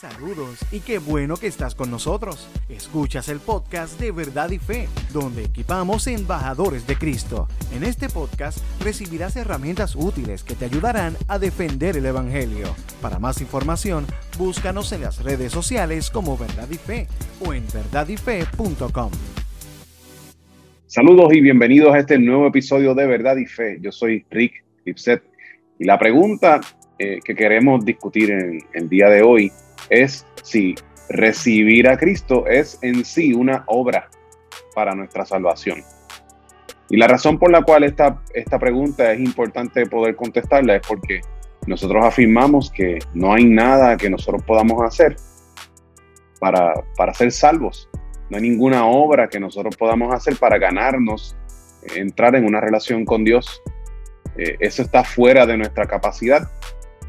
Saludos y qué bueno que estás con nosotros. Escuchas el podcast de Verdad y Fe, donde equipamos embajadores de Cristo. En este podcast recibirás herramientas útiles que te ayudarán a defender el Evangelio. Para más información, búscanos en las redes sociales como Verdad y Fe o en verdadyfe.com. Saludos y bienvenidos a este nuevo episodio de Verdad y Fe. Yo soy Rick Lipset y la pregunta eh, que queremos discutir en el día de hoy es si recibir a Cristo es en sí una obra para nuestra salvación. Y la razón por la cual esta, esta pregunta es importante poder contestarla es porque nosotros afirmamos que no hay nada que nosotros podamos hacer para, para ser salvos. No hay ninguna obra que nosotros podamos hacer para ganarnos, entrar en una relación con Dios. Eh, eso está fuera de nuestra capacidad.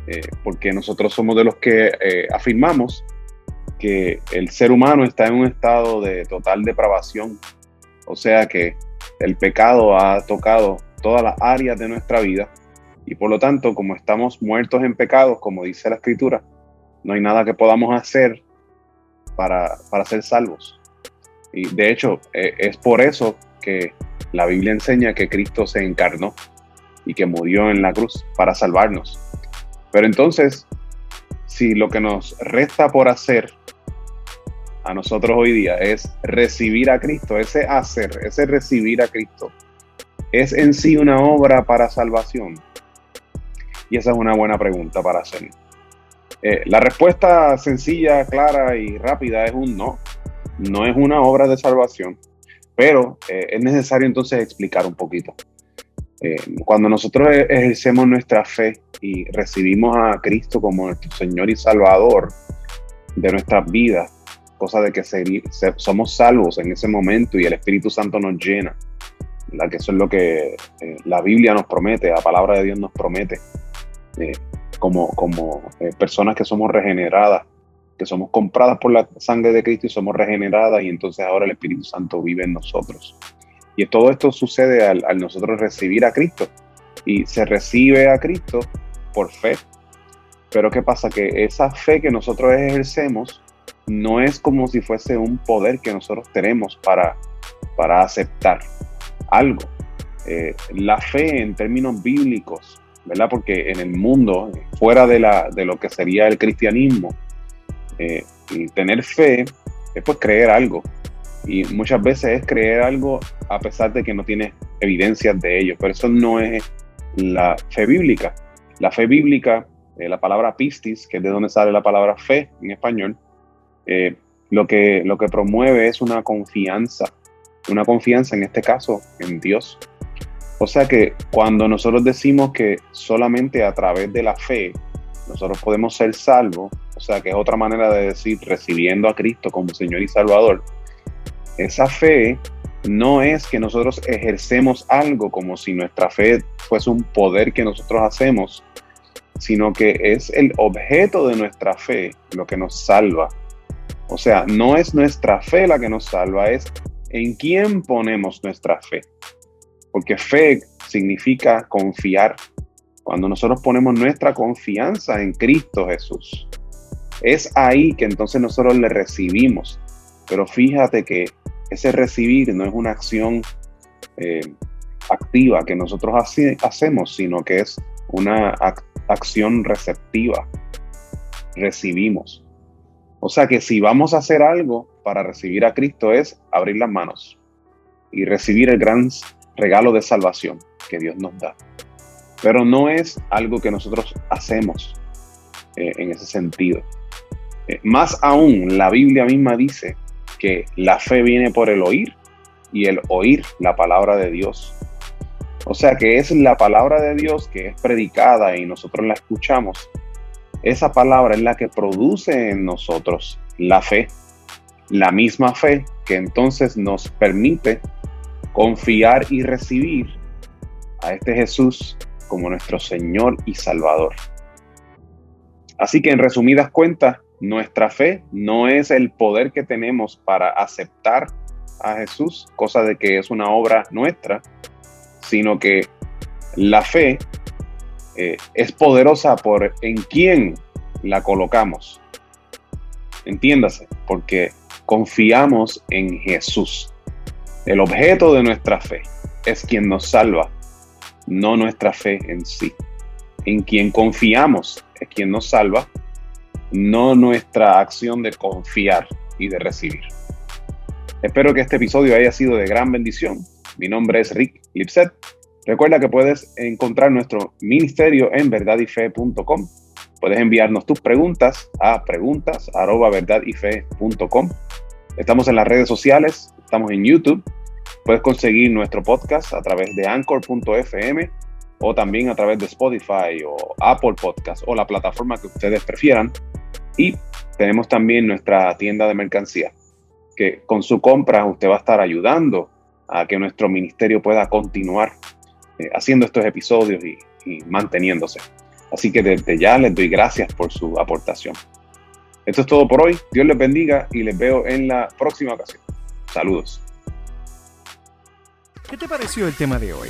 Eh, porque nosotros somos de los que eh, afirmamos que el ser humano está en un estado de total depravación, o sea que el pecado ha tocado todas las áreas de nuestra vida y por lo tanto, como estamos muertos en pecados, como dice la escritura, no hay nada que podamos hacer para, para ser salvos. Y de hecho, eh, es por eso que la Biblia enseña que Cristo se encarnó y que murió en la cruz para salvarnos. Pero entonces, si lo que nos resta por hacer a nosotros hoy día es recibir a Cristo, ese hacer, ese recibir a Cristo, es en sí una obra para salvación. Y esa es una buena pregunta para hacer. Eh, la respuesta sencilla, clara y rápida es un no. No es una obra de salvación, pero eh, es necesario entonces explicar un poquito. Eh, cuando nosotros e-, ejercemos nuestra fe y recibimos a Cristo como nuestro Señor y Salvador de nuestras vidas, cosa de que somos salvos en ese momento y el Espíritu Santo nos llena, la que eso es lo que eh, la Biblia nos promete, la palabra de Dios nos promete, eh, como, como personas que somos regeneradas, que somos compradas por la sangre de Cristo y somos regeneradas y entonces ahora el Espíritu Santo vive en nosotros. Y todo esto sucede al, nosotros recibir a Cristo. Y se recibe a Cristo por fe. Pero ¿qué pasa? Que esa fe que nosotros ejercemos no es como si fuese un poder que nosotros tenemos para, para aceptar algo. Eh, la fe en términos bíblicos, ¿verdad? Porque en el mundo, fuera de, la, de lo que sería el cristianismo, eh, tener fe es pues creer algo. Y muchas veces es creer algo a pesar de que no tiene evidencias de ello, pero eso no es la fe bíblica. La fe bíblica, eh, la palabra pistis, que es de donde sale la palabra fe en español, eh, lo, que, lo que promueve es una confianza, una confianza en este caso en Dios. O sea que cuando nosotros decimos que solamente a través de la fe nosotros podemos ser salvos, o sea que es otra manera de decir recibiendo a Cristo como Señor y Salvador, esa fe no es que nosotros ejercemos algo como si nuestra fe fuese un poder que nosotros hacemos, sino que es el objeto de nuestra fe lo que nos salva. O sea, no es nuestra fe la que nos salva, es en quién ponemos nuestra fe. Porque fe significa confiar. Cuando nosotros ponemos nuestra confianza en Cristo Jesús, es ahí que entonces nosotros le recibimos. Pero fíjate que ese recibir no es una acción eh, activa que nosotros hacemos, sino que es una acción receptiva. Recibimos. O sea que si vamos a hacer algo para recibir a Cristo es abrir las manos y recibir el gran regalo de salvación que Dios nos da. Pero no es algo que nosotros hacemos eh, en ese sentido. Eh, más aún, la Biblia misma dice que la fe viene por el oír y el oír la palabra de Dios. O sea que es la palabra de Dios que es predicada y nosotros la escuchamos. Esa palabra es la que produce en nosotros la fe, la misma fe que entonces nos permite confiar y recibir a este Jesús como nuestro Señor y Salvador. Así que en resumidas cuentas, nuestra fe no es el poder que tenemos para aceptar a Jesús, cosa de que es una obra nuestra, sino que la fe eh, es poderosa por en quién la colocamos. entiéndase, porque confiamos en Jesús. El objeto de nuestra fe es quien nos salva, no nuestra fe en sí. En quien confiamos es quien nos salva, no nuestra acción de confiar y de recibir. Espero que este episodio haya sido de gran bendición. Mi nombre es Rick Lipset. Recuerda que puedes encontrar nuestro ministerio en verdadyfe.com. Puedes enviarnos tus preguntas a preguntas@verdadyfe.com. Estamos en las redes sociales, estamos en YouTube. Puedes conseguir nuestro podcast a través de anchor.fm o también a través de Spotify o Apple Podcast o la plataforma que ustedes prefieran. Y tenemos también nuestra tienda de mercancía, que con su compra usted va a estar ayudando a que nuestro ministerio pueda continuar eh, haciendo estos episodios y, y manteniéndose. Así que desde ya les doy gracias por su aportación. Esto es todo por hoy. Dios les bendiga y les veo en la próxima ocasión. Saludos. ¿Qué te pareció el tema de hoy?